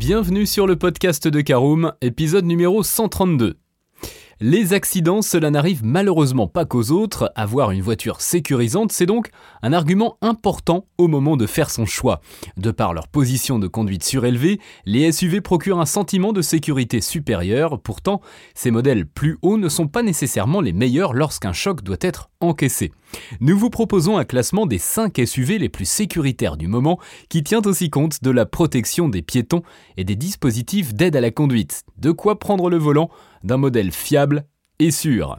Bienvenue sur le podcast de Caroom, épisode numéro 132. Les accidents, cela n'arrive malheureusement pas qu'aux autres. Avoir une voiture sécurisante, c'est donc un argument important au moment de faire son choix. De par leur position de conduite surélevée, les SUV procurent un sentiment de sécurité supérieur. Pourtant, ces modèles plus hauts ne sont pas nécessairement les meilleurs lorsqu'un choc doit être encaissé. Nous vous proposons un classement des 5 SUV les plus sécuritaires du moment qui tient aussi compte de la protection des piétons et des dispositifs d'aide à la conduite. De quoi prendre le volant d'un modèle fiable et sûr.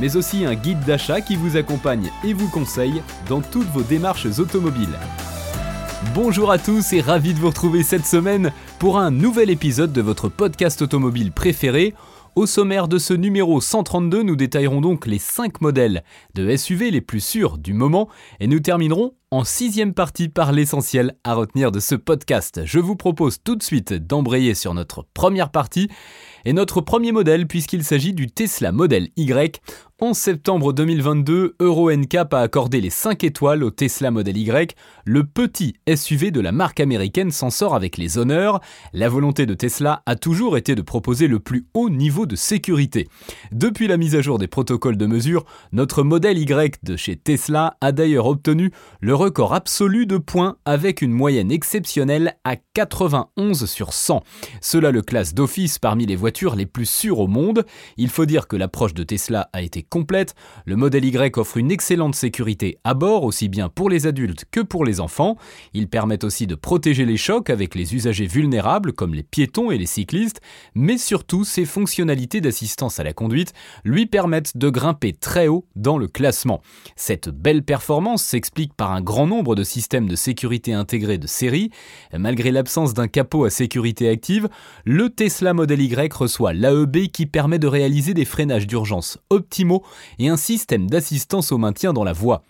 mais aussi un guide d'achat qui vous accompagne et vous conseille dans toutes vos démarches automobiles. Bonjour à tous et ravi de vous retrouver cette semaine pour un nouvel épisode de votre podcast automobile préféré. Au sommaire de ce numéro 132, nous détaillerons donc les 5 modèles de SUV les plus sûrs du moment et nous terminerons en sixième partie par l'essentiel à retenir de ce podcast. Je vous propose tout de suite d'embrayer sur notre première partie et notre premier modèle puisqu'il s'agit du Tesla Model Y. En septembre 2022, Euro NCAP a accordé les 5 étoiles au Tesla Model Y. Le petit SUV de la marque américaine s'en sort avec les honneurs. La volonté de Tesla a toujours été de proposer le plus haut niveau de sécurité. Depuis la mise à jour des protocoles de mesure, notre modèle Y de chez Tesla a d'ailleurs obtenu le record absolu de points avec une moyenne exceptionnelle à 91 sur 100. Cela le classe d'office parmi les voitures les plus sûres au monde. Il faut dire que l'approche de Tesla a été complète. Le modèle Y offre une excellente sécurité à bord, aussi bien pour les adultes que pour les enfants. Il permet aussi de protéger les chocs avec les usagers vulnérables comme les piétons et les cyclistes, mais surtout ses fonctionnalités d'assistance à la conduite lui permettent de grimper très haut dans le classement. Cette belle performance s'explique par un grand nombre de systèmes de sécurité intégrés de série. Malgré l'absence d'un capot à sécurité active, le Tesla Model Y reçoit l'AEB qui permet de réaliser des freinages d'urgence optimaux et un système d'assistance au maintien dans la voie.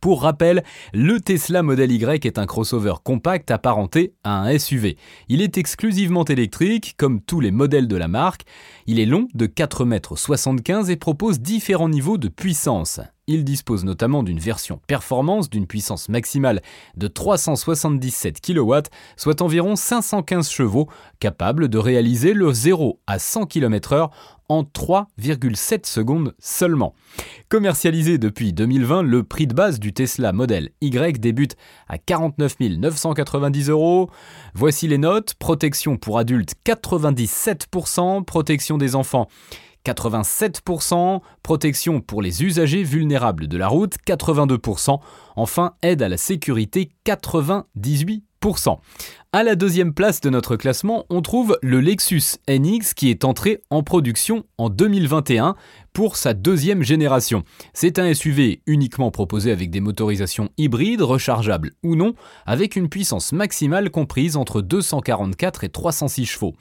Pour rappel, le Tesla Model Y est un crossover compact apparenté à un SUV. Il est exclusivement électrique, comme tous les modèles de la marque. Il est long de 4,75 m et propose différents niveaux de puissance. Il dispose notamment d'une version performance d'une puissance maximale de 377 kW, soit environ 515 chevaux, capable de réaliser le 0 à 100 km/h en 3,7 secondes seulement. Commercialisé depuis 2020, le prix de base du Tesla Model Y débute à 49 990 euros. Voici les notes. Protection pour adultes 97%, protection des enfants 87%, protection pour les usagers vulnérables de la route 82%, enfin aide à la sécurité 98%. À la deuxième place de notre classement, on trouve le Lexus NX qui est entré en production en 2021 pour sa deuxième génération. C'est un SUV uniquement proposé avec des motorisations hybrides, rechargeables ou non, avec une puissance maximale comprise entre 244 et 306 chevaux.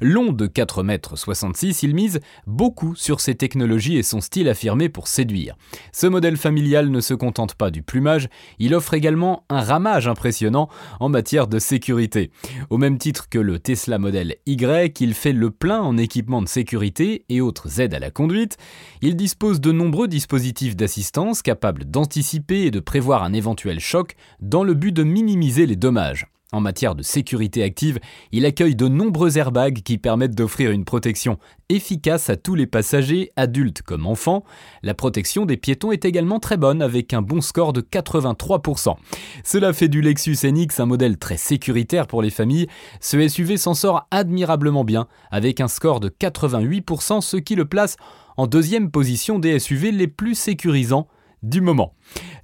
Long de 4,66 m, il mise beaucoup sur ses technologies et son style affirmé pour séduire. Ce modèle familial ne se contente pas du plumage, il offre également un ramage impressionnant en matière de sécurité. Au même titre que le Tesla Model Y, il fait le plein en équipement de sécurité et autres aides à la conduite. Il dispose de nombreux dispositifs d'assistance capables d'anticiper et de prévoir un éventuel choc dans le but de minimiser les dommages. En matière de sécurité active, il accueille de nombreux airbags qui permettent d'offrir une protection efficace à tous les passagers, adultes comme enfants. La protection des piétons est également très bonne avec un bon score de 83%. Cela fait du Lexus NX un modèle très sécuritaire pour les familles. Ce SUV s'en sort admirablement bien avec un score de 88%, ce qui le place en deuxième position des SUV les plus sécurisants du moment.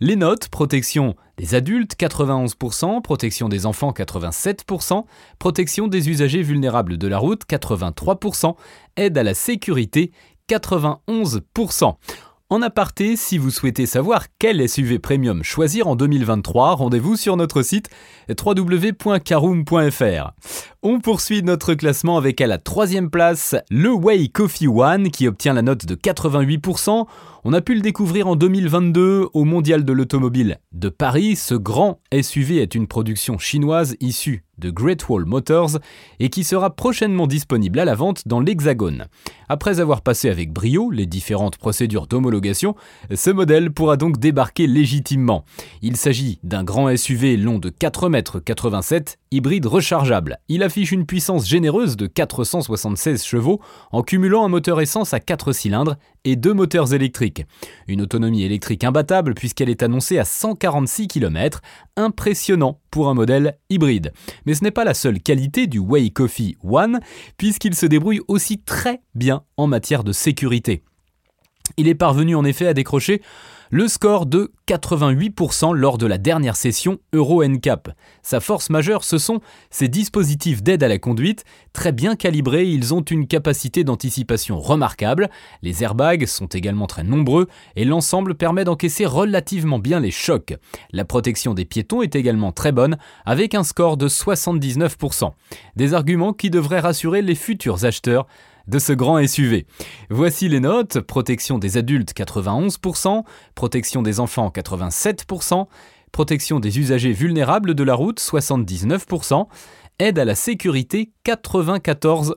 Les notes, protection des adultes 91%, protection des enfants 87%, protection des usagers vulnérables de la route 83%, aide à la sécurité 91%. En aparté, si vous souhaitez savoir quel SUV premium choisir en 2023, rendez-vous sur notre site www.caroom.fr. On poursuit notre classement avec à la troisième place le Way Coffee One qui obtient la note de 88%. On a pu le découvrir en 2022 au Mondial de l'Automobile de Paris. Ce grand SUV est une production chinoise issue de Great Wall Motors et qui sera prochainement disponible à la vente dans l'Hexagone. Après avoir passé avec brio les différentes procédures d'homologation, ce modèle pourra donc débarquer légitimement. Il s'agit d'un grand SUV long de 4,87 m, hybride rechargeable. Une puissance généreuse de 476 chevaux en cumulant un moteur essence à 4 cylindres et deux moteurs électriques. Une autonomie électrique imbattable puisqu'elle est annoncée à 146 km, impressionnant pour un modèle hybride. Mais ce n'est pas la seule qualité du Way Coffee One, puisqu'il se débrouille aussi très bien en matière de sécurité. Il est parvenu en effet à décrocher le score de 88% lors de la dernière session Euro NCAP. Sa force majeure, ce sont ses dispositifs d'aide à la conduite. Très bien calibrés, ils ont une capacité d'anticipation remarquable. Les airbags sont également très nombreux et l'ensemble permet d'encaisser relativement bien les chocs. La protection des piétons est également très bonne, avec un score de 79%. Des arguments qui devraient rassurer les futurs acheteurs de ce grand SUV. Voici les notes. Protection des adultes 91%, protection des enfants 87%, protection des usagers vulnérables de la route 79%, aide à la sécurité 94%.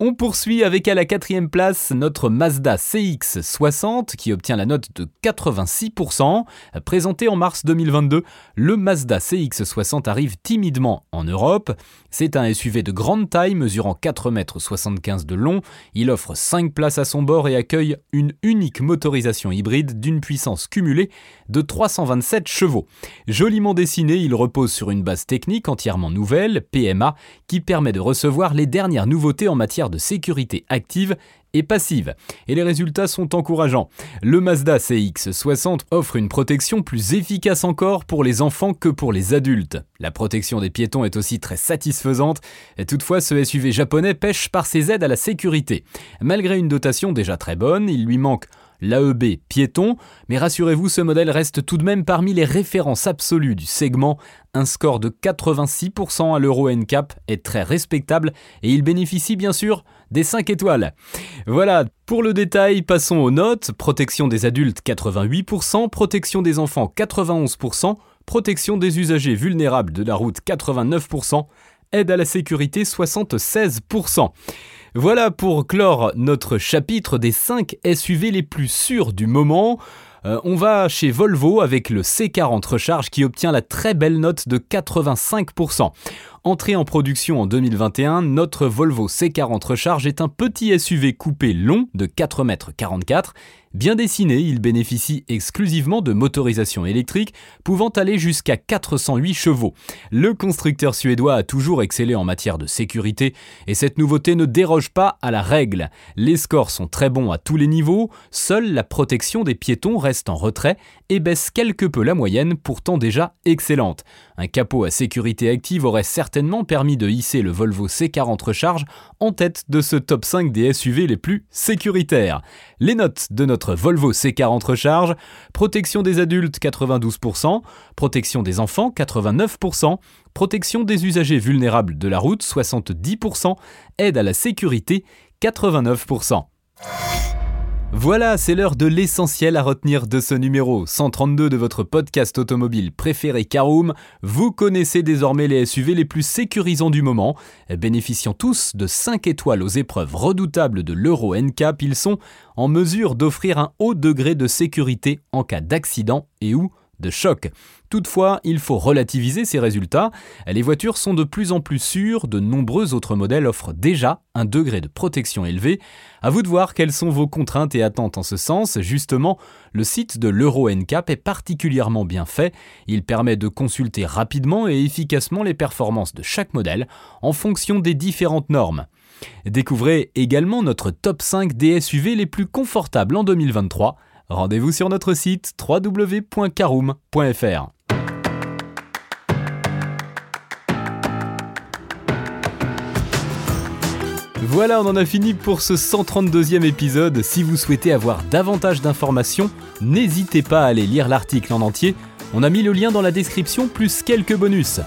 On poursuit avec à la quatrième place notre Mazda CX60 qui obtient la note de 86%. Présenté en mars 2022, le Mazda CX60 arrive timidement en Europe. C'est un SUV de grande taille mesurant 4,75 m de long. Il offre 5 places à son bord et accueille une unique motorisation hybride d'une puissance cumulée de 327 chevaux. Joliment dessiné, il repose sur une base technique entièrement nouvelle, PMA, qui permet de recevoir les dernières nouveautés en matière de sécurité active et passive. Et les résultats sont encourageants. Le Mazda CX60 offre une protection plus efficace encore pour les enfants que pour les adultes. La protection des piétons est aussi très satisfaisante, toutefois ce SUV japonais pêche par ses aides à la sécurité. Malgré une dotation déjà très bonne, il lui manque l'AEB piéton, mais rassurez-vous, ce modèle reste tout de même parmi les références absolues du segment. Un score de 86% à l'Euro NCAP est très respectable et il bénéficie bien sûr des 5 étoiles. Voilà, pour le détail, passons aux notes. Protection des adultes 88%, protection des enfants 91%, protection des usagers vulnérables de la route 89%, aide à la sécurité 76%. Voilà pour clore notre chapitre des 5 SUV les plus sûrs du moment. Euh, on va chez Volvo avec le C40 Recharge qui obtient la très belle note de 85%. Entré en production en 2021, notre Volvo C40 Recharge est un petit SUV coupé long de 4,44 m. Bien dessiné, il bénéficie exclusivement de motorisation électrique pouvant aller jusqu'à 408 chevaux. Le constructeur suédois a toujours excellé en matière de sécurité et cette nouveauté ne déroge pas à la règle. Les scores sont très bons à tous les niveaux, seule la protection des piétons reste en retrait et baisse quelque peu la moyenne pourtant déjà excellente. Un capot à sécurité active aurait certainement permis de hisser le Volvo C40 Recharge en tête de ce top 5 des SUV les plus sécuritaires. Les notes de notre Volvo C40 Recharge, protection des adultes 92%, protection des enfants 89%, protection des usagers vulnérables de la route 70%, aide à la sécurité 89%. Voilà, c'est l'heure de l'essentiel à retenir de ce numéro 132 de votre podcast automobile préféré Caroom. Vous connaissez désormais les SUV les plus sécurisants du moment. Bénéficiant tous de 5 étoiles aux épreuves redoutables de l'Euro NCAP, ils sont en mesure d'offrir un haut degré de sécurité en cas d'accident et ou choc. Toutefois, il faut relativiser ces résultats. Les voitures sont de plus en plus sûres, de nombreux autres modèles offrent déjà un degré de protection élevé. À vous de voir quelles sont vos contraintes et attentes en ce sens. Justement, le site de l'Euro NCAP est particulièrement bien fait. Il permet de consulter rapidement et efficacement les performances de chaque modèle en fonction des différentes normes. Découvrez également notre top 5 des SUV les plus confortables en 2023 Rendez-vous sur notre site www.caroom.fr. Voilà, on en a fini pour ce 132e épisode. Si vous souhaitez avoir davantage d'informations, n'hésitez pas à aller lire l'article en entier. On a mis le lien dans la description plus quelques bonus.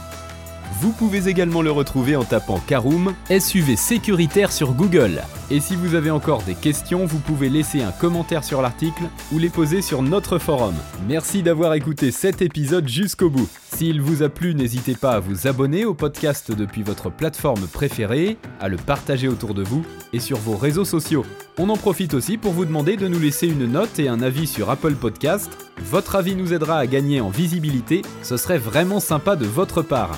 Vous pouvez également le retrouver en tapant Caroom SUV sécuritaire sur Google. Et si vous avez encore des questions, vous pouvez laisser un commentaire sur l'article ou les poser sur notre forum. Merci d'avoir écouté cet épisode jusqu'au bout. S'il vous a plu, n'hésitez pas à vous abonner au podcast depuis votre plateforme préférée, à le partager autour de vous et sur vos réseaux sociaux. On en profite aussi pour vous demander de nous laisser une note et un avis sur Apple Podcast. Votre avis nous aidera à gagner en visibilité, ce serait vraiment sympa de votre part.